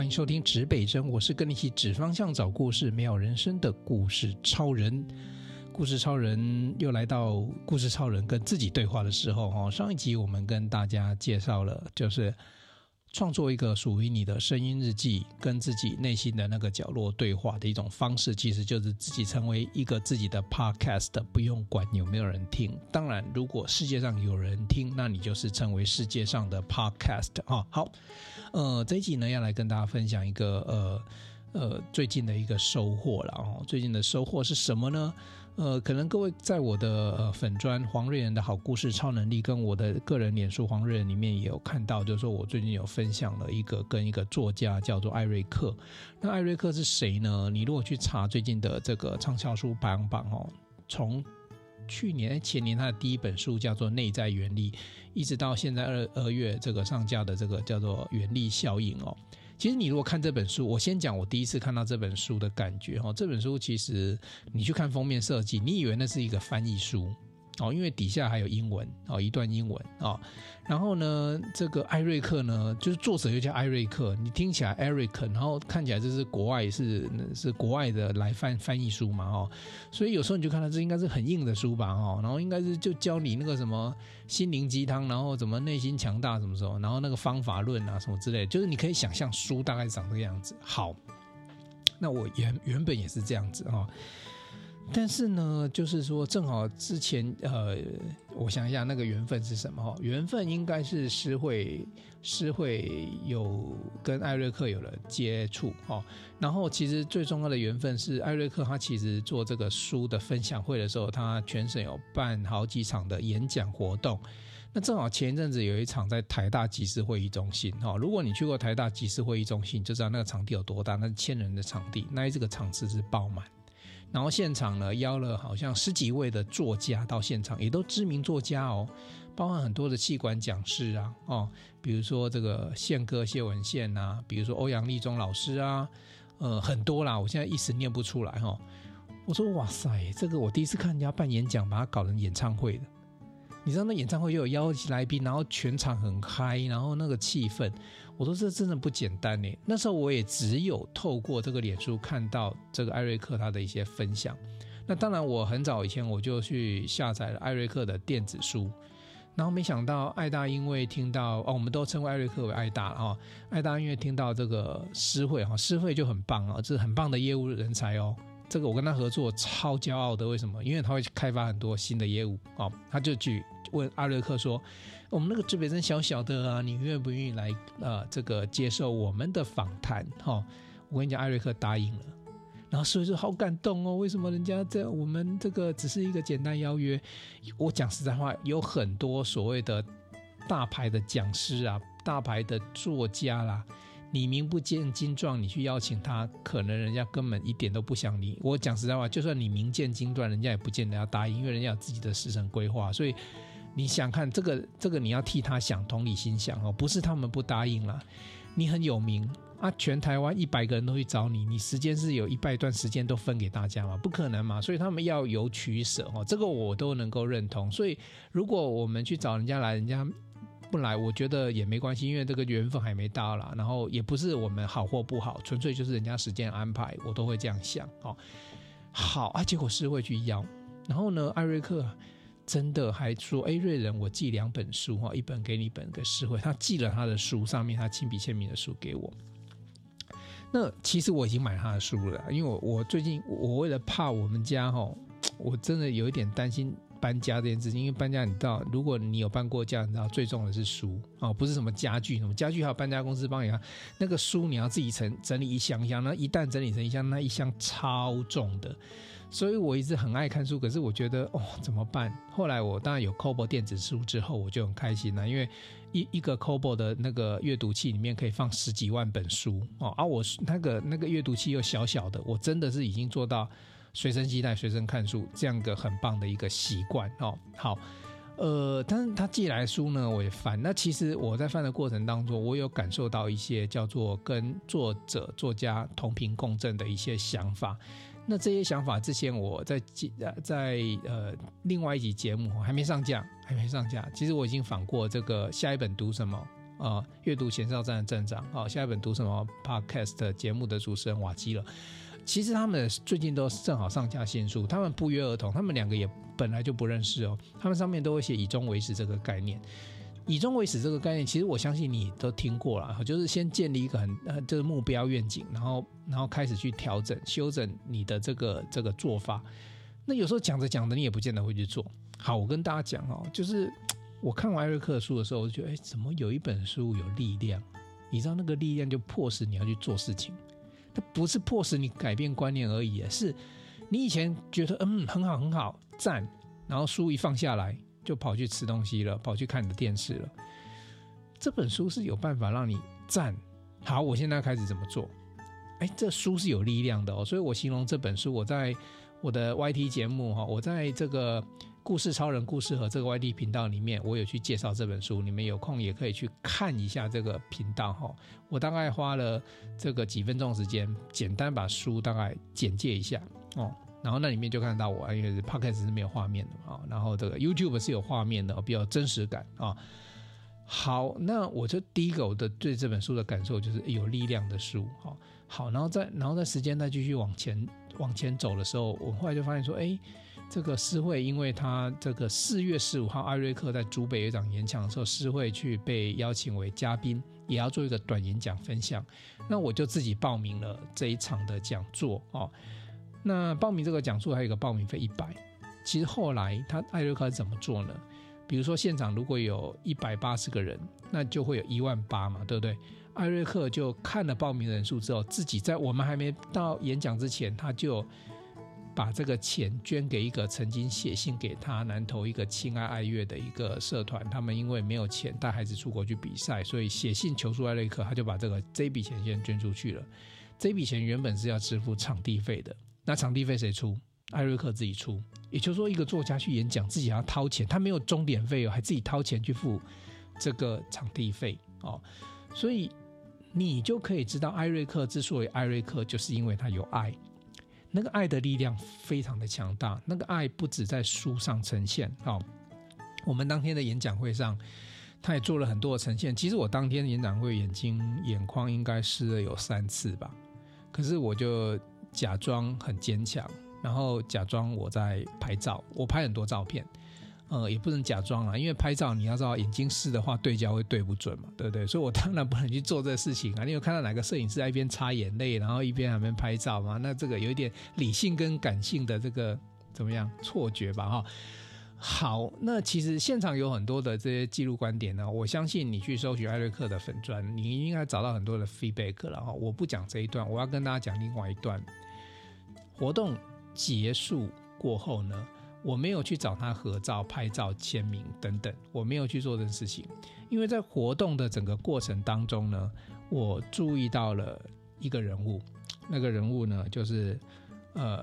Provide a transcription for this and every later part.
欢迎收听指北针，我是跟你一起指方向、找故事、没有人生的故事超人。故事超人又来到故事超人跟自己对话的时候哈。上一集我们跟大家介绍了，就是。创作一个属于你的声音日记，跟自己内心的那个角落对话的一种方式，其实就是自己成为一个自己的 podcast，不用管有没有人听。当然，如果世界上有人听，那你就是成为世界上的 podcast 啊。好，呃，这一集呢要来跟大家分享一个呃呃最近的一个收获了哦。最近的收获是什么呢？呃，可能各位在我的呃粉砖黄瑞仁的好故事超能力，跟我的个人脸书黄瑞仁里面也有看到，就是说我最近有分享了一个跟一个作家叫做艾瑞克。那艾瑞克是谁呢？你如果去查最近的这个畅销书排行榜哦，从去年前年他的第一本书叫做《内在原力》，一直到现在二二月这个上架的这个叫做《原力效应》哦。其实你如果看这本书，我先讲我第一次看到这本书的感觉哈。这本书其实你去看封面设计，你以为那是一个翻译书。哦，因为底下还有英文哦，一段英文啊、哦。然后呢，这个艾瑞克呢，就是作者又叫艾瑞克，你听起来 Eric，然后看起来这是国外是是国外的来翻翻译书嘛哦。所以有时候你就看到这应该是很硬的书吧哦，然后应该是就教你那个什么心灵鸡汤，然后怎么内心强大什么时候，然后那个方法论啊什么之类，就是你可以想象书大概长这个样子。好，那我原原本也是这样子哈。哦但是呢，就是说，正好之前，呃，我想一下，那个缘分是什么？哈，缘分应该是诗慧，诗慧有跟艾瑞克有了接触，哈。然后，其实最重要的缘分是艾瑞克，他其实做这个书的分享会的时候，他全省有办好几场的演讲活动。那正好前一阵子有一场在台大集思会议中心，哈。如果你去过台大集思会议中心，就知道那个场地有多大，那千人的场地，那这个场次是爆满。然后现场呢，邀了好像十几位的作家到现场，也都知名作家哦，包含很多的器官讲师啊，哦，比如说这个宪哥谢文宪呐，比如说欧阳立中老师啊，呃，很多啦，我现在一时念不出来哈、哦。我说哇塞，这个我第一次看人家办演讲，把它搞成演唱会的。你知道那演唱会又有邀请来宾，然后全场很嗨，然后那个气氛，我说这真的不简单呢。那时候我也只有透过这个脸书看到这个艾瑞克他的一些分享。那当然，我很早以前我就去下载了艾瑞克的电子书，然后没想到艾大因为听到哦，我们都称为艾瑞克为艾大哈，艾大因为听到这个诗会哈，诗会就很棒啊，这是很棒的业务人才哦。这个我跟他合作超骄傲的，为什么？因为他会开发很多新的业务哦。他就去问艾瑞克说：“我们那个指北针小小的啊，你愿不愿意来呃这个接受我们的访谈？”哈、我跟你讲，艾瑞克答应了。然后所以说好感动哦，为什么人家在我们这个只是一个简单邀约？我讲实在话，有很多所谓的大牌的讲师啊，大牌的作家啦。你名不见经传，你去邀请他，可能人家根本一点都不想你。我讲实在话，就算你名见经传，人家也不见得要答应，因为人家有自己的时程规划。所以你想看这个，这个你要替他想，同理心想哦，不是他们不答应了。你很有名啊，全台湾一百个人都去找你，你时间是有一半段时间都分给大家吗？不可能嘛。所以他们要有取舍哦，这个我都能够认同。所以如果我们去找人家来，人家。不来，我觉得也没关系，因为这个缘分还没到啦。然后也不是我们好或不好，纯粹就是人家时间安排，我都会这样想哦。好啊，结果是会去邀。然后呢，艾瑞克真的还说：“哎，瑞仁，我寄两本书哈，一本给你，一本给诗慧。”他寄了他的书，上面他亲笔签名的书给我。那其实我已经买他的书了，因为我我最近我为了怕我们家哈，我真的有一点担心。搬家这件事情，因为搬家你知道，如果你有搬过家，你知道最重的是书哦，不是什么家具，什么家具还有搬家公司帮你啊。那个书你要自己整整理一箱一箱，那一旦整理成一箱，那一箱超重的。所以我一直很爱看书，可是我觉得哦怎么办？后来我当然有 Kobo 电子书之后，我就很开心了，因为一一个 Kobo 的那个阅读器里面可以放十几万本书哦，而、啊、我那个那个阅读器又小小的，我真的是已经做到。随身携带、随身看书，这样一个很棒的一个习惯哦。好，呃，但是他寄来书呢，我也翻。那其实我在翻的过程当中，我有感受到一些叫做跟作者、作家同频共振的一些想法。那这些想法之前我在在呃另外一集节目还没上架，还没上架。其实我已经访过这个下一本读什么啊，阅读前哨站的站长啊，下一本读什么 Podcast 节目的主持人瓦基了。其实他们最近都正好上架新书，他们不约而同，他们两个也本来就不认识哦，他们上面都会写以终为始这个概念。以终为始这个概念，其实我相信你都听过了，就是先建立一个很呃这个目标愿景，然后然后开始去调整修整你的这个这个做法。那有时候讲着讲着，你也不见得会去做。好，我跟大家讲哦，就是我看完艾瑞克的书的时候，我就觉得，哎，怎么有一本书有力量？你知道那个力量就迫使你要去做事情。它不是迫使你改变观念而已，是你以前觉得嗯很好很好赞，然后书一放下来就跑去吃东西了，跑去看你的电视了。这本书是有办法让你站。好，我现在开始怎么做？哎，这书是有力量的哦，所以我形容这本书，我在我的 YT 节目哈，我在这个。故事超人故事和这个 YT 频道里面，我有去介绍这本书，你们有空也可以去看一下这个频道哈。我大概花了这个几分钟时间，简单把书大概简介一下哦，然后那里面就看到我，因为 Podcast 是没有画面的嘛，然后这个 YouTube 是有画面的，比较真实感啊。好，那我就第一个我的对这本书的感受就是有力量的书，好，好，然后在然后在时间再继续往前往前走的时候，我后来就发现说，哎。这个诗慧，因为他这个四月十五号艾瑞克在竹北有一场演讲的时候，诗慧去被邀请为嘉宾，也要做一个短演讲分享。那我就自己报名了这一场的讲座哦。那报名这个讲座还有一个报名费一百。其实后来他艾瑞克是怎么做呢？比如说现场如果有一百八十个人，那就会有一万八嘛，对不对？艾瑞克就看了报名人数之后，自己在我们还没到演讲之前，他就。把这个钱捐给一个曾经写信给他南投一个亲爱爱乐的一个社团，他们因为没有钱带孩子出国去比赛，所以写信求助艾瑞克，他就把这个这笔钱先捐出去了。这笔钱原本是要支付场地费的，那场地费谁出？艾瑞克自己出。也就是说，一个作家去演讲，自己要掏钱，他没有终点费哦，还自己掏钱去付这个场地费哦。所以你就可以知道，艾瑞克之所以艾瑞克，就是因为他有爱。那个爱的力量非常的强大，那个爱不止在书上呈现。哦，我们当天的演讲会上，他也做了很多的呈现。其实我当天演讲会眼睛眼眶应该湿了有三次吧，可是我就假装很坚强，然后假装我在拍照，我拍很多照片。呃，也不能假装啊，因为拍照你要知道眼睛湿的话对焦会对不准嘛，对不对？所以我当然不能去做这个事情啊。你有看到哪个摄影师在一边擦眼泪，然后一边还没拍照吗？那这个有一点理性跟感性的这个怎么样错觉吧？哈，好，那其实现场有很多的这些记录观点呢。我相信你去搜寻艾瑞克的粉砖，你应该找到很多的 feedback 了哈。我不讲这一段，我要跟大家讲另外一段。活动结束过后呢，我没有去找他合照、拍照、签名等等，我没有去做这件事情，因为在活动的整个过程当中呢，我注意到了一个人物，那个人物呢，就是呃，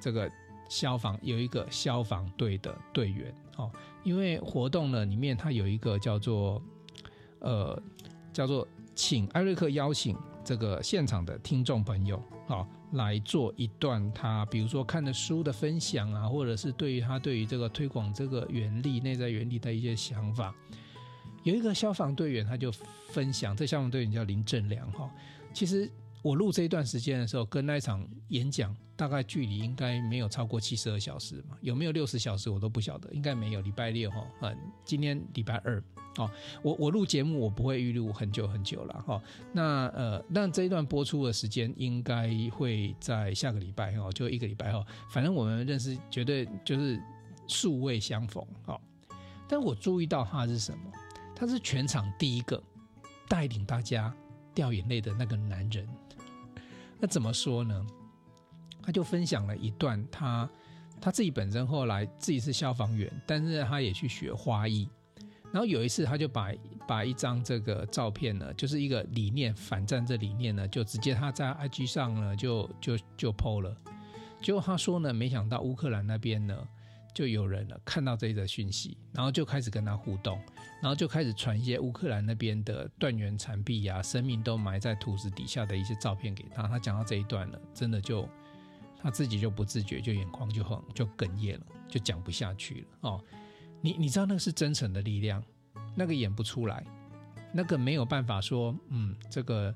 这个消防有一个消防队的队员哦，因为活动呢里面他有一个叫做呃叫做请艾瑞克邀请这个现场的听众朋友哦。来做一段他，比如说看的书的分享啊，或者是对于他对于这个推广这个原理、内在原理的一些想法。有一个消防队员，他就分享，这消防队员叫林正良哈。其实我录这一段时间的时候，跟那一场演讲大概距离应该没有超过七十二小时嘛，有没有六十小时我都不晓得，应该没有。礼拜六哈，嗯，今天礼拜二。哦，我我录节目我不会预录很久很久了哈。那呃，那这一段播出的时间应该会在下个礼拜哦，就一个礼拜哈。反正我们认识绝对就是素未相逢哈。但我注意到他是什么？他是全场第一个带领大家掉眼泪的那个男人。那怎么说呢？他就分享了一段他他自己本身后来自己是消防员，但是他也去学花艺。然后有一次，他就把把一张这个照片呢，就是一个理念反战这理念呢，就直接他在 IG 上呢就就就 PO 了。结果他说呢，没想到乌克兰那边呢就有人了看到这一则讯息，然后就开始跟他互动，然后就开始传一些乌克兰那边的断垣残壁呀、生命都埋在土石底下的一些照片给他。他讲到这一段了，真的就他自己就不自觉就眼眶就很就哽咽了，就讲不下去了哦。你你知道那个是真诚的力量，那个演不出来，那个没有办法说，嗯，这个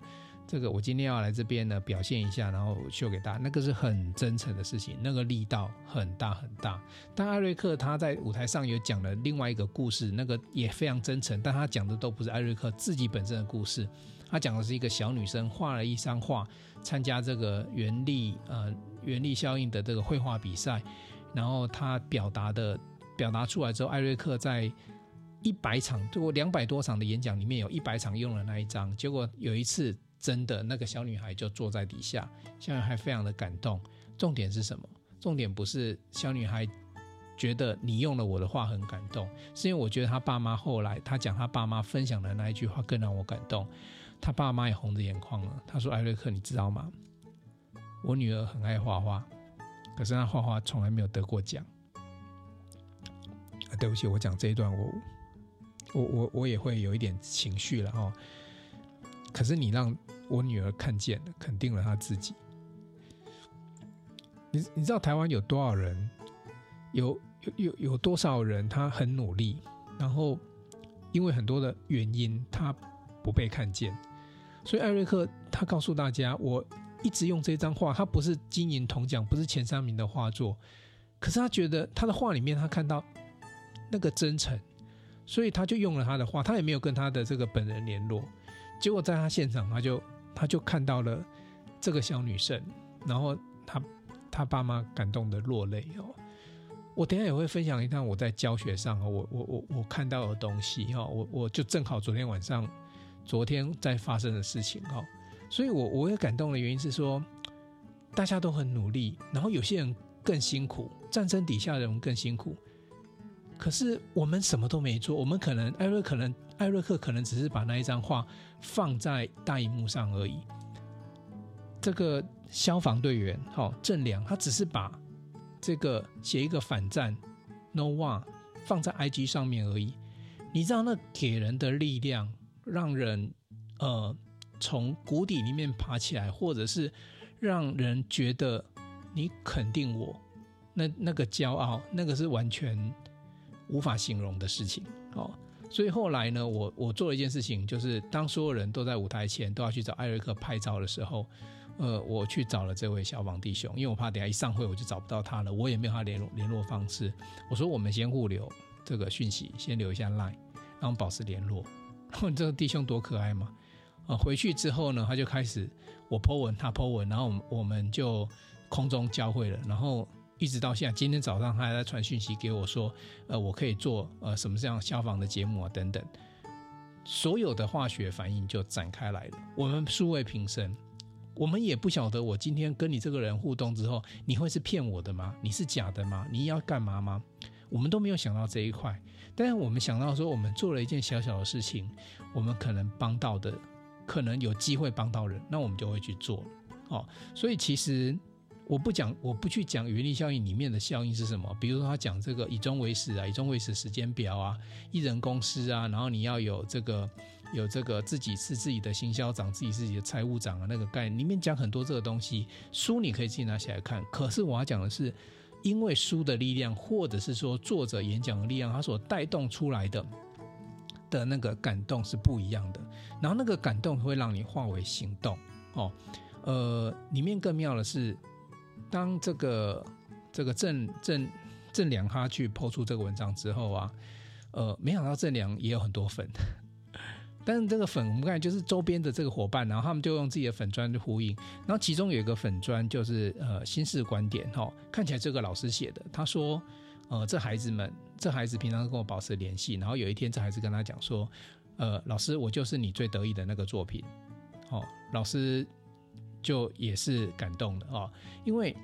这个我今天要来这边呢表现一下，然后秀给大家，那个是很真诚的事情，那个力道很大很大。但艾瑞克他在舞台上有讲了另外一个故事，那个也非常真诚，但他讲的都不是艾瑞克自己本身的故事，他讲的是一个小女生画了一张画，参加这个原力呃原力效应的这个绘画比赛，然后他表达的表达出来之后，艾瑞克在。一百场，就我两百多场的演讲里面有一百场用了那一张，结果有一次真的那个小女孩就坐在底下，小女孩非常的感动。重点是什么？重点不是小女孩觉得你用了我的话很感动，是因为我觉得她爸妈后来她讲她爸妈分享的那一句话更让我感动。她爸妈也红着眼眶了。她说：“艾瑞克，你知道吗？我女儿很爱画画，可是她画画从来没有得过奖。”，对不起，我讲这一段我。我我我也会有一点情绪了哈，可是你让我女儿看见了，肯定了她自己。你你知道台湾有多少人？有有有有多少人他很努力，然后因为很多的原因他不被看见。所以艾瑞克他告诉大家，我一直用这张画，他不是金银铜奖，不是前三名的画作，可是他觉得他的画里面他看到那个真诚。所以他就用了他的话，他也没有跟他的这个本人联络，结果在他现场，他就他就看到了这个小女生，然后他他爸妈感动的落泪哦。我等下也会分享一趟我在教学上，我我我我看到的东西哈，我我就正好昨天晚上昨天在发生的事情哈，所以我我也感动的原因是说，大家都很努力，然后有些人更辛苦，战争底下的人更辛苦。可是我们什么都没做，我们可能艾瑞可能艾瑞克可能只是把那一张画放在大荧幕上而已。这个消防队员好郑良，他只是把这个写一个反战 No One 放在 IG 上面而已。你知道那给人的力量，让人呃从谷底里面爬起来，或者是让人觉得你肯定我，那那个骄傲，那个是完全。无法形容的事情哦，所以后来呢，我我做了一件事情，就是当所有人都在舞台前都要去找艾瑞克拍照的时候，呃，我去找了这位消防弟兄，因为我怕等下一上会我就找不到他了，我也没有他联络联络方式。我说我们先互留这个讯息，先留一下 line，然后保持联络。这个弟兄多可爱嘛！啊，回去之后呢，他就开始我 po 文，他 po 文，然后我们我们就空中交汇了，然后。一直到现在，今天早上他还在传讯息给我说，呃，我可以做呃什么这样消防的节目啊等等，所有的化学反应就展开来了。我们素未平生，我们也不晓得我今天跟你这个人互动之后，你会是骗我的吗？你是假的吗？你要干嘛吗？我们都没有想到这一块，但是我们想到说，我们做了一件小小的事情，我们可能帮到的，可能有机会帮到人，那我们就会去做。哦，所以其实。我不讲，我不去讲原力效应里面的效应是什么。比如说他讲这个以终为始啊，以终为始时间表啊，一人公司啊，然后你要有这个有这个自己是自己的行销长，自己自己的财务长啊，那个概念里面讲很多这个东西。书你可以自己拿起来看。可是我要讲的是，因为书的力量，或者是说作者演讲的力量，它所带动出来的的那个感动是不一样的。然后那个感动会让你化为行动哦。呃，里面更妙的是。当这个这个郑郑郑良他去抛出这个文章之后啊，呃，没想到郑良也有很多粉，但是这个粉我们看就是周边的这个伙伴，然后他们就用自己的粉砖去呼应，然后其中有一个粉砖就是呃新式观点哈，看起来这个老师写的，他说呃这孩子们这孩子平常跟我保持联系，然后有一天这孩子跟他讲说，呃老师我就是你最得意的那个作品，哦老师。就也是感动的啊，因为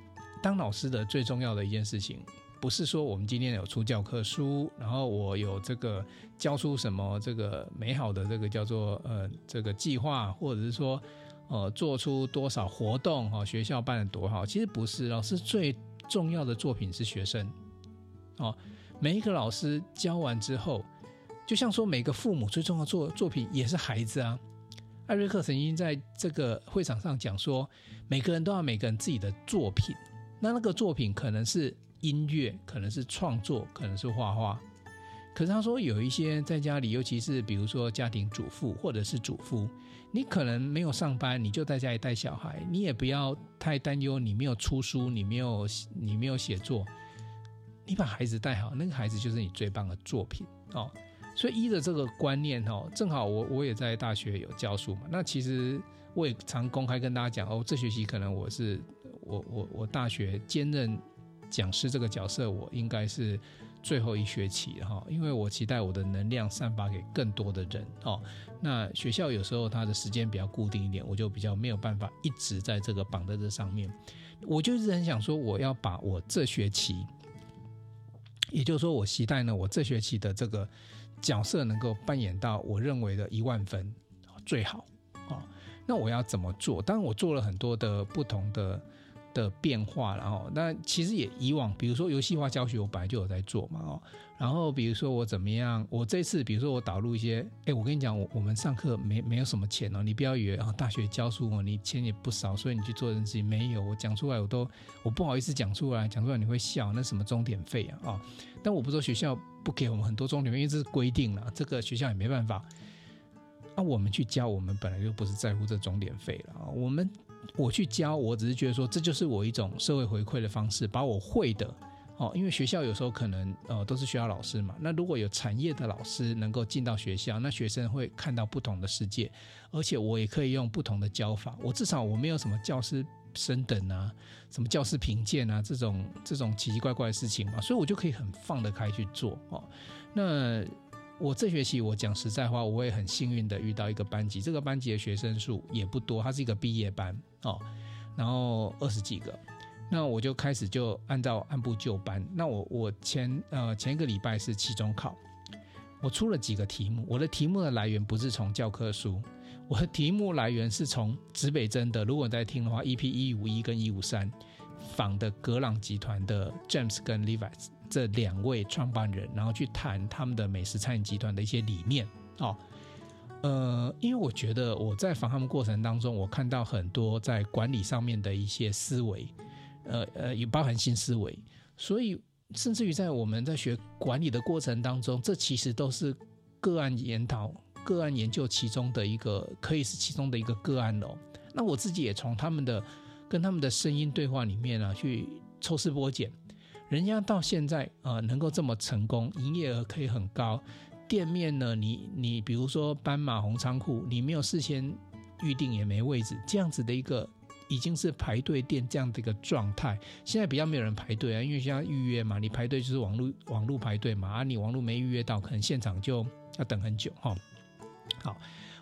当老师的最重要的一件事情，不是说我们今天有出教科书，然后我有这个教出什么这个美好的这个叫做呃这个计划，或者是说呃做出多少活动哈，学校办得多好，其实不是，老师最重要的作品是学生哦，每一个老师教完之后，就像说每个父母最重要的作作品也是孩子啊。艾瑞克曾经在这个会场上讲说，每个人都要每个人自己的作品。那那个作品可能是音乐，可能是创作，可能是画画。可是他说有一些在家里，尤其是比如说家庭主妇或者是主妇，你可能没有上班，你就在家里带小孩，你也不要太担忧，你没有出书，你没有你没有写作，你把孩子带好，那个孩子就是你最棒的作品哦。所以依着这个观念哦，正好我我也在大学有教书嘛，那其实我也常公开跟大家讲哦，这学期可能我是我我我大学兼任讲师这个角色，我应该是。最后一学期哈，因为我期待我的能量散发给更多的人哦。那学校有时候它的时间比较固定一点，我就比较没有办法一直在这个绑在这上面。我就是很想说，我要把我这学期，也就是说，我期待呢，我这学期的这个角色能够扮演到我认为的一万分最好哦。那我要怎么做？当然，我做了很多的不同的。的变化，然后那其实也以往，比如说游戏化教学，我本来就有在做嘛，哦，然后比如说我怎么样，我这次比如说我导入一些，哎，我跟你讲，我我们上课没没有什么钱哦，你不要以为啊，大学教书哦，你钱也不少，所以你去做这件事情没有，我讲出来我都我不好意思讲出来，讲出来你会笑，那什么钟点费啊，啊，但我不说学校不给我们很多钟点，因为这是规定了，这个学校也没办法，啊，我们去教，我们本来就不是在乎这钟点费了，我们。我去教，我只是觉得说，这就是我一种社会回馈的方式，把我会的哦，因为学校有时候可能呃都是学校老师嘛，那如果有产业的老师能够进到学校，那学生会看到不同的世界，而且我也可以用不同的教法，我至少我没有什么教师升等啊，什么教师评鉴啊这种这种奇奇怪怪的事情嘛，所以我就可以很放得开去做哦，那。我这学期我讲实在话，我也很幸运的遇到一个班级，这个班级的学生数也不多，它是一个毕业班哦，然后二十几个，那我就开始就按照按部就班。那我我前呃前一个礼拜是期中考，我出了几个题目，我的题目的来源不是从教科书，我的题目来源是从指北针的。如果你在听的话，EP 一五一跟一五三访的格朗集团的 James 跟 Levi's。这两位创办人，然后去谈他们的美食餐饮集团的一些理念哦。呃，因为我觉得我在访他们过程当中，我看到很多在管理上面的一些思维，呃呃，也包含新思维。所以，甚至于在我们在学管理的过程当中，这其实都是个案研讨、个案研究其中的一个，可以是其中的一个个案哦。那我自己也从他们的跟他们的声音对话里面啊，去抽丝剥茧。人家到现在呃能够这么成功，营业额可以很高，店面呢，你你比如说斑马红仓库，你没有事先预定也没位置，这样子的一个已经是排队店这样的一个状态。现在比较没有人排队啊，因为现在预约嘛，你排队就是网络网络排队嘛，啊你网络没预约到，可能现场就要等很久哈。好，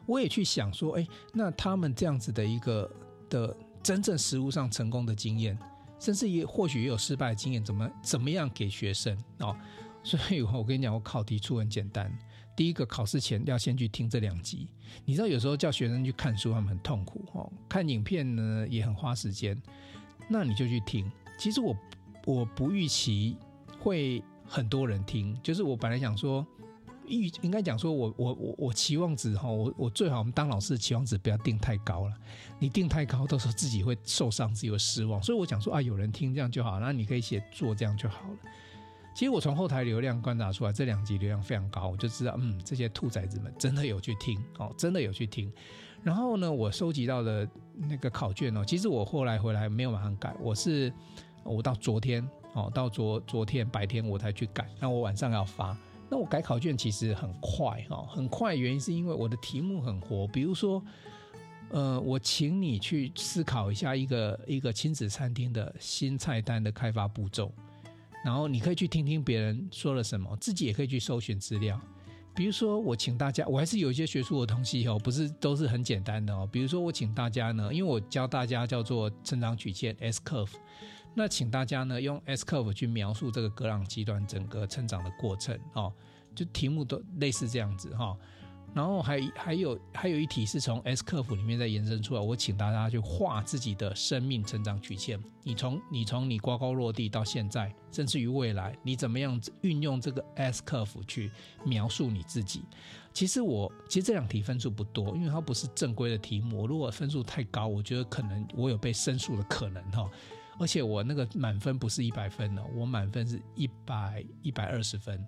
我也去想说，哎，那他们这样子的一个的真正实务上成功的经验。甚至也或许也有失败的经验，怎么怎么样给学生哦？所以我跟你讲，我考题出很简单。第一个考试前要先去听这两集。你知道有时候叫学生去看书，他们很痛苦哦。看影片呢也很花时间，那你就去听。其实我我不预期会很多人听，就是我本来想说。预应该讲说我，我我我期望值哈，我我最好我们当老师的期望值不要定太高了，你定太高，到时候自己会受伤，自己会失望。所以我想说啊，有人听这样就好，那你可以写作这样就好了。其实我从后台流量观察出来，这两集流量非常高，我就知道，嗯，这些兔崽子们真的有去听哦，真的有去听。然后呢，我收集到的那个考卷哦，其实我后来回来没有马上改，我是我到昨天哦，到昨昨天白天我才去改，那我晚上要发。那我改考卷其实很快哈，很快，原因是因为我的题目很活。比如说，呃，我请你去思考一下一个一个亲子餐厅的新菜单的开发步骤，然后你可以去听听别人说了什么，自己也可以去搜寻资料。比如说，我请大家，我还是有一些学术的东西哦，不是都是很简单的哦。比如说，我请大家呢，因为我教大家叫做成长曲线 S curve。那请大家呢用 S curve 去描述这个格朗集团整个成长的过程哦，就题目都类似这样子哈。然后还还有还有一题是从 S 曲幅里面再延伸出来，我请大家去画自己的生命成长曲线。你从你从你呱呱落地到现在，甚至于未来，你怎么样运用这个 S 曲幅去描述你自己？其实我其实这两题分数不多，因为它不是正规的题目。如果分数太高，我觉得可能我有被申诉的可能哈。而且我那个满分不是一百分哦，我满分是一百一百二十分，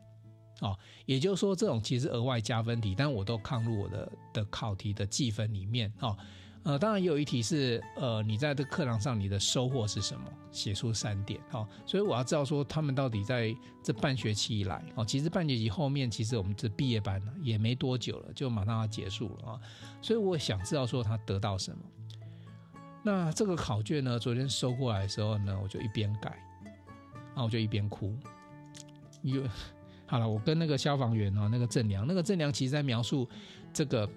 哦，也就是说，这种其实额外加分题，但我都抗入我的的考题的计分里面哦。呃，当然也有一题是，呃，你在这课堂上你的收获是什么？写出三点，哦，所以我要知道说他们到底在这半学期以来，哦，其实半学期后面其实我们这毕业班呢也没多久了，就马上要结束了啊，所以我想知道说他得到什么。那这个考卷呢，昨天收过来的时候呢，我就一边改，然后我就一边哭，因为好了，我跟那个消防员哦，那个郑良，那个郑良其实在描述这个。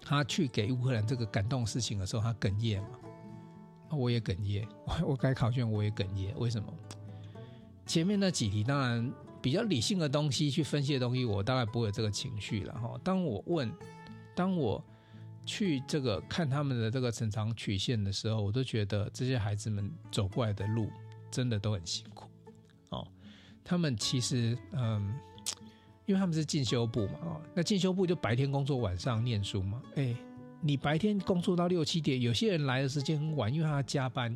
他去给乌克兰这个感动事情的时候，他哽咽嘛，我也哽咽，我改考卷我也哽咽，为什么？前面那几题当然比较理性的东西去分析的东西，我大概不会有这个情绪了哈。当我问，当我去这个看他们的这个成长曲线的时候，我都觉得这些孩子们走过来的路真的都很辛苦。他们其实嗯。因为他们是进修部嘛，哦，那进修部就白天工作，晚上念书嘛。哎，你白天工作到六七点，有些人来的时间很晚，因为他加班。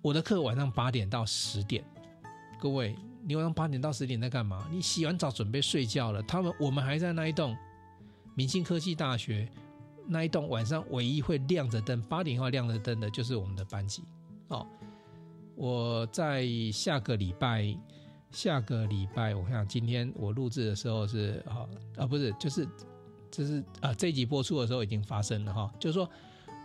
我的课晚上八点到十点，各位，你晚上八点到十点在干嘛？你洗完澡准备睡觉了。他们我们还在那一栋明星科技大学那一栋晚上唯一会亮着灯，八点以后亮着灯的就是我们的班级。哦，我在下个礼拜。下个礼拜，我看今天我录制的时候是啊啊不是，就是就是啊这一集播出的时候已经发生了哈，就是说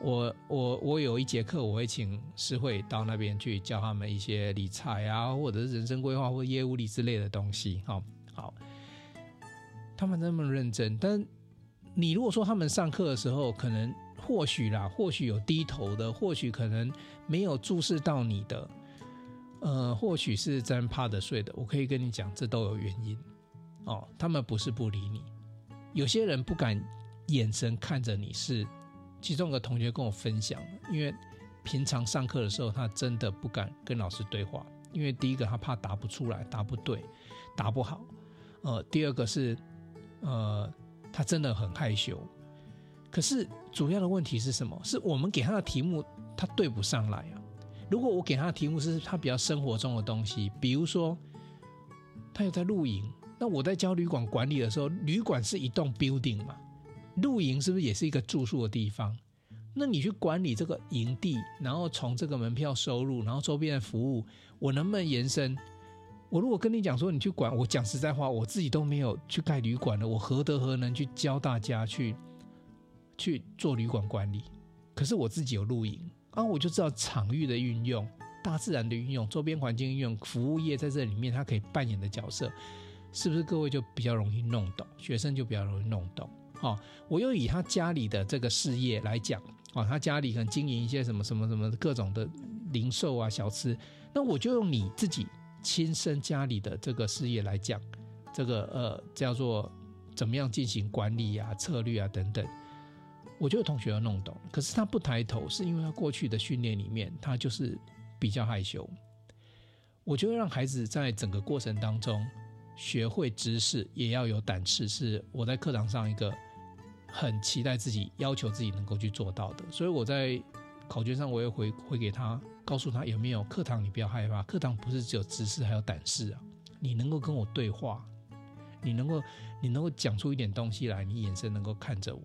我我我有一节课，我会请诗慧到那边去教他们一些理财啊，或者是人生规划或业务力之类的东西。好，好，他们那么认真，但你如果说他们上课的时候，可能或许啦，或许有低头的，或许可能没有注视到你的。呃，或许是真怕的睡的，我可以跟你讲，这都有原因哦。他们不是不理你，有些人不敢眼神看着你是。其中有个同学跟我分享，因为平常上课的时候，他真的不敢跟老师对话，因为第一个他怕答不出来，答不对，答不好。呃，第二个是，呃，他真的很害羞。可是主要的问题是什么？是我们给他的题目，他对不上来啊。如果我给他的题目是他比较生活中的东西，比如说他有在露营，那我在教旅馆管理的时候，旅馆是一栋 building 嘛，露营是不是也是一个住宿的地方？那你去管理这个营地，然后从这个门票收入，然后周边的服务，我能不能延伸？我如果跟你讲说你去管，我讲实在话，我自己都没有去盖旅馆的，我何德何能去教大家去去做旅馆管理？可是我自己有露营。啊，我就知道场域的运用、大自然的运用、周边环境运用、服务业在这里面它可以扮演的角色，是不是各位就比较容易弄懂？学生就比较容易弄懂。哦，我又以他家里的这个事业来讲，哦，他家里可能经营一些什么什么什么各种的零售啊、小吃，那我就用你自己亲身家里的这个事业来讲，这个呃叫做怎么样进行管理啊、策略啊等等。我觉得同学要弄懂，可是他不抬头，是因为他过去的训练里面，他就是比较害羞。我觉得让孩子在整个过程当中学会知识，也要有胆识，是我在课堂上一个很期待自己、要求自己能够去做到的。所以我在考卷上，我也会回给他，告诉他有没有课堂，你不要害怕，课堂不是只有知识，还有胆识啊！你能够跟我对话，你能够你能够讲出一点东西来，你眼神能够看着我。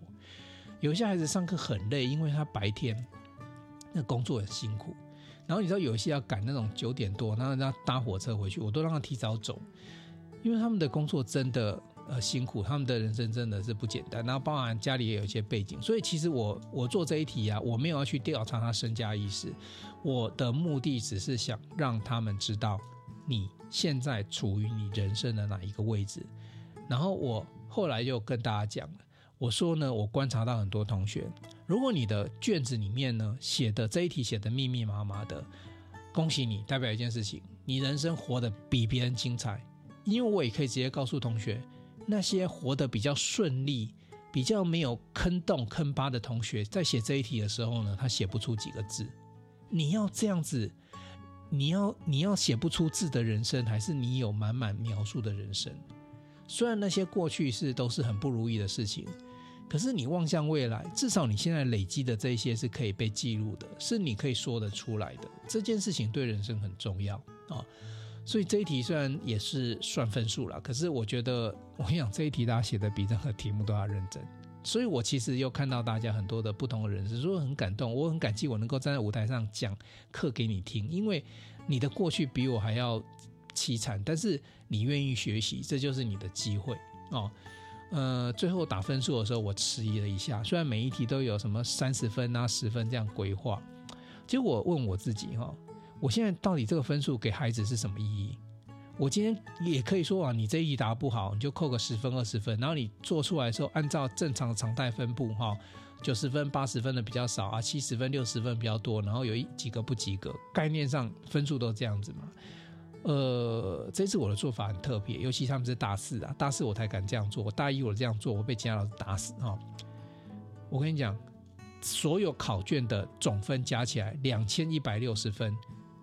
有些孩子上课很累，因为他白天那工作很辛苦。然后你知道有一些要赶那种九点多，然后让他搭火车回去，我都让他提早走，因为他们的工作真的呃辛苦，他们的人生真的是不简单。然后包含家里也有一些背景，所以其实我我做这一题啊，我没有要去调查他身家意识，我的目的只是想让他们知道你现在处于你人生的哪一个位置。然后我后来就跟大家讲了。我说呢，我观察到很多同学，如果你的卷子里面呢写的这一题写的密密麻麻的，恭喜你，代表一件事情，你人生活得比别人精彩。因为我也可以直接告诉同学，那些活得比较顺利、比较没有坑洞坑疤的同学，在写这一题的时候呢，他写不出几个字。你要这样子，你要你要写不出字的人生，还是你有满满描述的人生？虽然那些过去是都是很不如意的事情。可是你望向未来，至少你现在累积的这些是可以被记录的，是你可以说得出来的。这件事情对人生很重要啊，所以这一题虽然也是算分数了，可是我觉得我跟你讲，这一题大家写的比任何题目都要认真。所以我其实又看到大家很多的不同的人士，所以很感动，我很感激我能够站在舞台上讲课给你听，因为你的过去比我还要凄惨，但是你愿意学习，这就是你的机会哦。呃，最后打分数的时候，我迟疑了一下，虽然每一题都有什么三十分啊、十分这样规划，结果我问我自己哈、我现在到底这个分数给孩子是什么意义？我今天也可以说啊，你这一答不好，你就扣个十分、二十分。然后你做出来的时候，按照正常常态分布，哈，九十分、八十分的比较少啊，七十分、六十分比较多，然后有一几个不及格，概念上分数都这样子嘛。呃，这次我的做法很特别，尤其他们是大四啊，大四我才敢这样做。我大一我这样做，我被其他老师打死哈。我跟你讲，所有考卷的总分加起来两千一百六十分，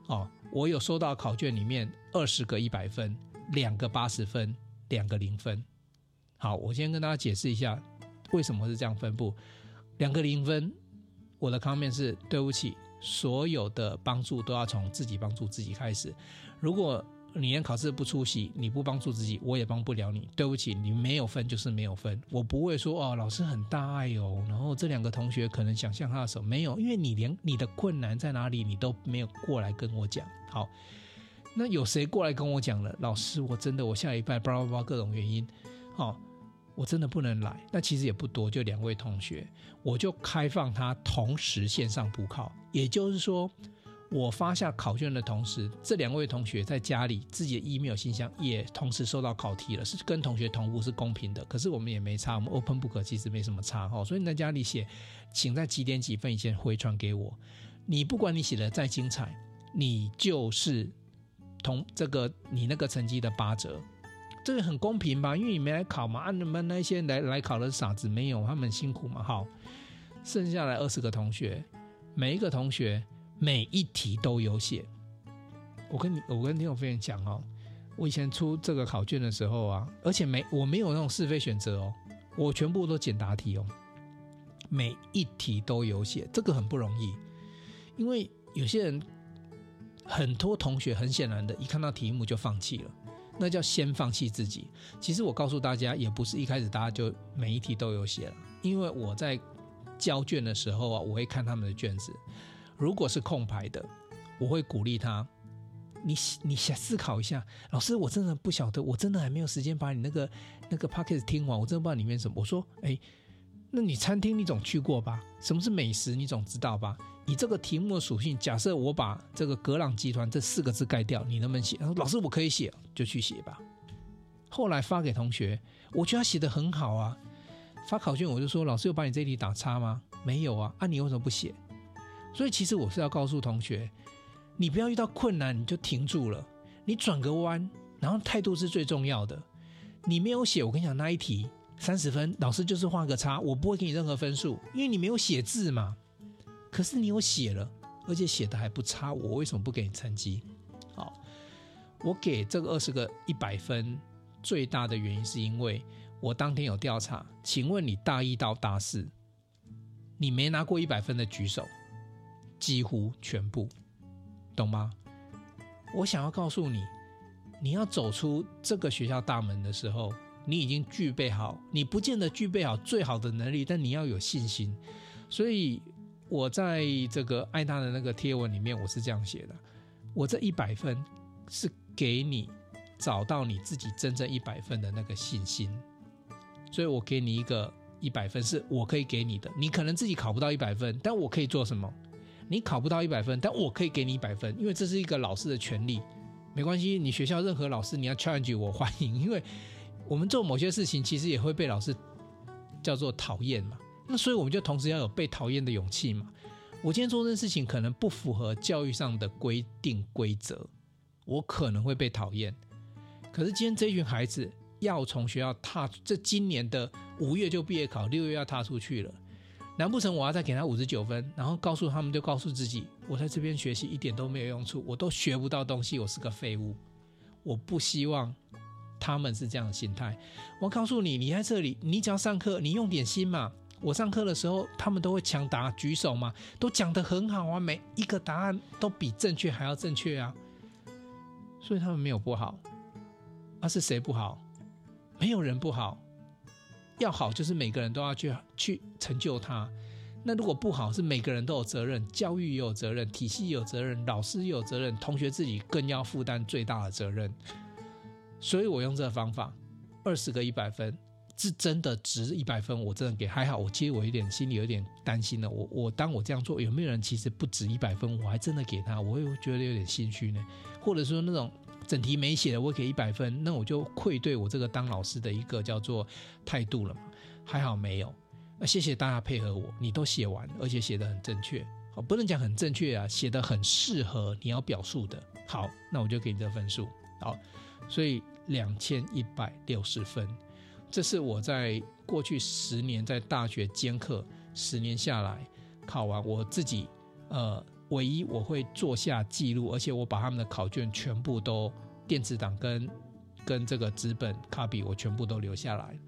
哦。我有收到考卷里面二十个一百分，两个八十分，两个零分。好，我先跟大家解释一下为什么是这样分布。两个零分，我的 comment 是对不起，所有的帮助都要从自己帮助自己开始。如果你连考试不出席，你不帮助自己，我也帮不了你。对不起，你没有分就是没有分。我不会说哦，老师很大爱哦，然后这两个同学可能想象他的手没有，因为你连你的困难在哪里，你都没有过来跟我讲。好，那有谁过来跟我讲了？老师，我真的我下礼拜叭叭叭各种原因，哦，我真的不能来。那其实也不多，就两位同学，我就开放他同时线上补考，也就是说。我发下考卷的同时，这两位同学在家里自己的 email 信箱也同时收到考题了，是跟同学同步是公平的。可是我们也没差，我们 open book 其实没什么差哈。所以你在家里写，请在几点几分以前回传给我。你不管你写的再精彩，你就是同这个你那个成绩的八折，这个很公平吧？因为你没来考嘛，啊，你们那些来来考的傻子没有，他们辛苦嘛。好，剩下来二十个同学，每一个同学。每一题都有写，我跟你，我跟听众朋友讲哦，我以前出这个考卷的时候啊，而且没我没有那种是非选择哦，我全部都简答题哦，每一题都有写，这个很不容易，因为有些人很多同学很显然的一看到题目就放弃了，那叫先放弃自己。其实我告诉大家，也不是一开始大家就每一题都有写了，因为我在交卷的时候啊，我会看他们的卷子。如果是空白的，我会鼓励他，你你想思考一下，老师，我真的不晓得，我真的还没有时间把你那个那个 podcast 听完，我真的不知道里面什么。我说，哎，那你餐厅你总去过吧？什么是美食你总知道吧？以这个题目的属性，假设我把这个格朗集团这四个字盖掉，你能不能写？老师，我可以写，就去写吧。后来发给同学，我觉得他写的很好啊。发考卷我就说，老师有把你这题打叉吗？没有啊，啊，你为什么不写？所以其实我是要告诉同学，你不要遇到困难你就停住了，你转个弯，然后态度是最重要的。你没有写，我跟你讲那一题三十分，老师就是画个叉，我不会给你任何分数，因为你没有写字嘛。可是你有写了，而且写的还不差，我为什么不给你成绩？好，我给这个二十个一百分最大的原因是因为我当天有调查，请问你大一到大四，你没拿过一百分的举手。几乎全部，懂吗？我想要告诉你，你要走出这个学校大门的时候，你已经具备好，你不见得具备好最好的能力，但你要有信心。所以，我在这个爱他的那个贴文里面，我是这样写的：我这一百分是给你找到你自己真正一百分的那个信心。所以我给你一个一百分，是我可以给你的。你可能自己考不到一百分，但我可以做什么？你考不到一百分，但我可以给你一百分，因为这是一个老师的权利。没关系，你学校任何老师，你要 challenge 我欢迎，因为我们做某些事情，其实也会被老师叫做讨厌嘛。那所以我们就同时要有被讨厌的勇气嘛。我今天做这件事情可能不符合教育上的规定规则，我可能会被讨厌。可是今天这群孩子要从学校踏，这今年的五月就毕业考，六月要踏出去了。难不成我要再给他五十九分，然后告诉他们，就告诉自己，我在这边学习一点都没有用处，我都学不到东西，我是个废物。我不希望他们是这样的心态。我告诉你，你在这里，你只要上课，你用点心嘛。我上课的时候，他们都会抢答举手嘛，都讲得很好啊，每一个答案都比正确还要正确啊。所以他们没有不好。那、啊、是谁不好？没有人不好。要好就是每个人都要去去成就他。那如果不好，是每个人都有责任，教育也有责任，体系也有责任，老师也有责任，同学自己更要负担最大的责任。所以我用这个方法，二十个一百分。是真的值一百分，我真的给还好。我其实我有点心里有点担心了。我我当我这样做，有没有人其实不值一百分？我还真的给他，我会觉得有点心虚呢。或者说那种整题没写的，我给一百分，那我就愧对我这个当老师的一个叫做态度了嘛。还好没有。那谢谢大家配合我，你都写完，而且写得很正确。好，不能讲很正确啊，写得很适合你要表述的。好，那我就给你这分数。好，所以两千一百六十分。这是我在过去十年在大学兼课十年下来考完，我自己呃唯一我会做下记录，而且我把他们的考卷全部都电子档跟跟这个纸本卡比我全部都留下来。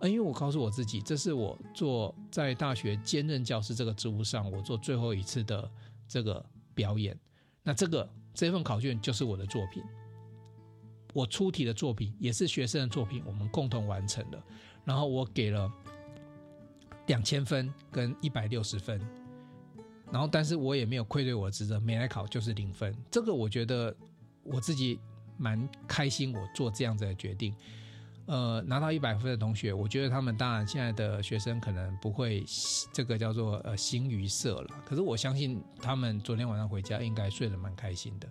呃，因为我告诉我自己，这是我做在大学兼任教师这个职务上我做最后一次的这个表演。那这个这份考卷就是我的作品。我出题的作品也是学生的作品，我们共同完成的。然后我给了两千分跟一百六十分，然后但是我也没有愧对我的职责，没来考就是零分。这个我觉得我自己蛮开心，我做这样子的决定。呃，拿到一百分的同学，我觉得他们当然现在的学生可能不会这个叫做呃形于色了，可是我相信他们昨天晚上回家应该睡得蛮开心的，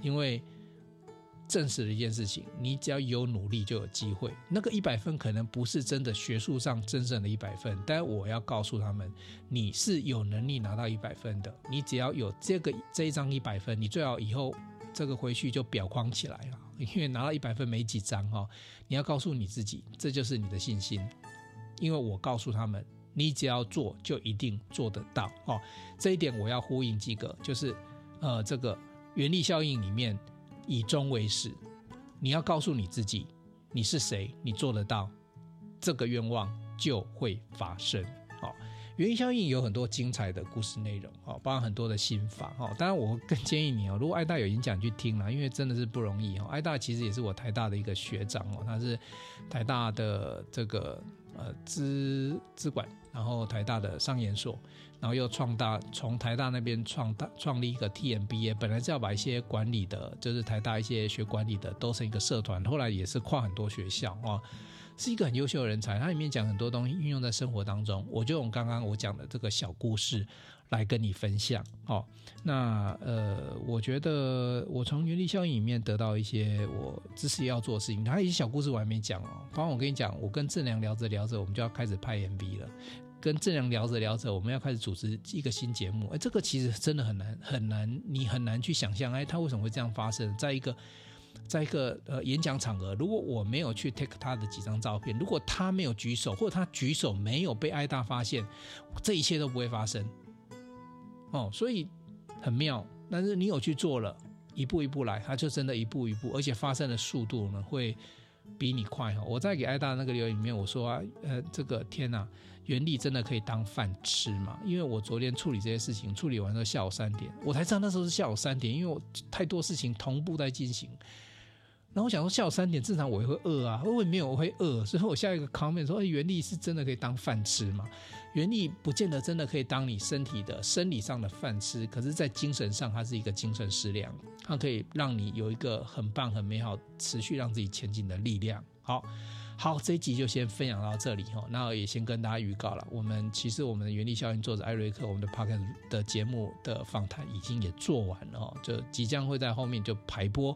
因为。证实了一件事情，你只要有努力就有机会。那个一百分可能不是真的学术上真正的一百分，但我要告诉他们，你是有能力拿到一百分的。你只要有这个这一张一百分，你最好以后这个回去就裱框起来了，因为拿到一百分没几张哈。你要告诉你自己，这就是你的信心。因为我告诉他们，你只要做就一定做得到哦。这一点我要呼应几个，就是呃这个原力效应里面。以终为始，你要告诉你自己，你是谁，你做得到，这个愿望就会发生。好，原力效应有很多精彩的故事内容，哦，包含很多的心法，哦，当然我更建议你哦，如果爱大有演讲去听了，因为真的是不容易哦。爱大其实也是我台大的一个学长哦，他是台大的这个呃资资管，然后台大的商研所。然后又创大，从台大那边创大创立一个 TMBA，本来是要把一些管理的，就是台大一些学管理的都成一个社团，后来也是跨很多学校啊，是一个很优秀的人才。它里面讲很多东西运用在生活当中，我就用刚刚我讲的这个小故事来跟你分享。哦，那呃，我觉得我从原力效应里面得到一些我知识要做的事情，还有一些小故事我还没讲哦。刚刚我跟你讲，我跟正良聊着聊着，我们就要开始拍 MV 了。跟正良聊着聊着，我们要开始组织一个新节目。哎，这个其实真的很难很难，你很难去想象，哎，他为什么会这样发生？在一个，在一个呃演讲场合，如果我没有去 take 他的几张照片，如果他没有举手，或者他举手没有被爱大发现，这一切都不会发生。哦，所以很妙。但是你有去做了，一步一步来，它就真的一步一步，而且发生的速度呢会比你快哈。我在给艾大那个留言里面我说啊，呃，这个天哪！原力真的可以当饭吃吗？因为我昨天处理这些事情，处理完之后下午三点，我才知道那时候是下午三点，因为我太多事情同步在进行。然后我想说下午三点正常我也会饿啊，我也没有我会饿，所以我下一个 comment 说：哎，原力是真的可以当饭吃吗？原力不见得真的可以当你身体的生理上的饭吃，可是，在精神上，它是一个精神食粮，它可以让你有一个很棒、很美好、持续让自己前进的力量。好。好，这一集就先分享到这里哈。那也先跟大家预告了，我们其实我们的原力效应作者艾瑞克，我们的 Podcast 的节目的访谈已经也做完了，就即将会在后面就排播。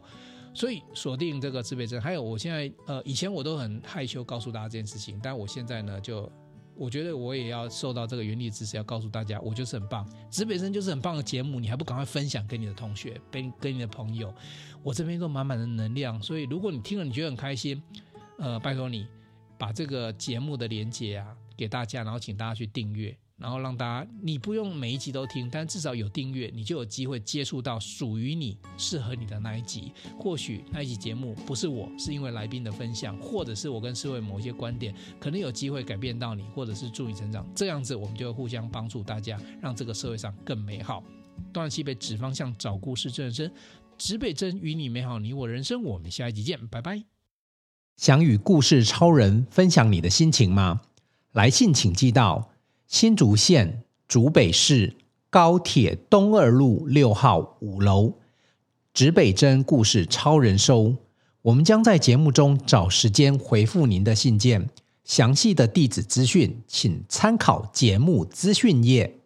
所以锁定这个指北针，还有我现在呃，以前我都很害羞告诉大家这件事情，但我现在呢，就我觉得我也要受到这个原理支持，要告诉大家，我就是很棒，指北针就是很棒的节目，你还不赶快分享给你的同学，跟跟你的朋友，我这边都满满的能量，所以如果你听了你觉得很开心。呃，拜托你把这个节目的连接啊给大家，然后请大家去订阅，然后让大家你不用每一集都听，但至少有订阅，你就有机会接触到属于你、适合你的那一集。或许那一集节目不是我，是因为来宾的分享，或者是我跟社会某一些观点，可能有机会改变到你，或者是助你成长。这样子，我们就会互相帮助大家，让这个社会上更美好。断西北指方向，找故事，真人真。指北针与你美好你我人生，我们下一集见，拜拜。想与故事超人分享你的心情吗？来信请寄到新竹县竹北市高铁东二路六号五楼，指北针故事超人收。我们将在节目中找时间回复您的信件。详细的地址资讯，请参考节目资讯页。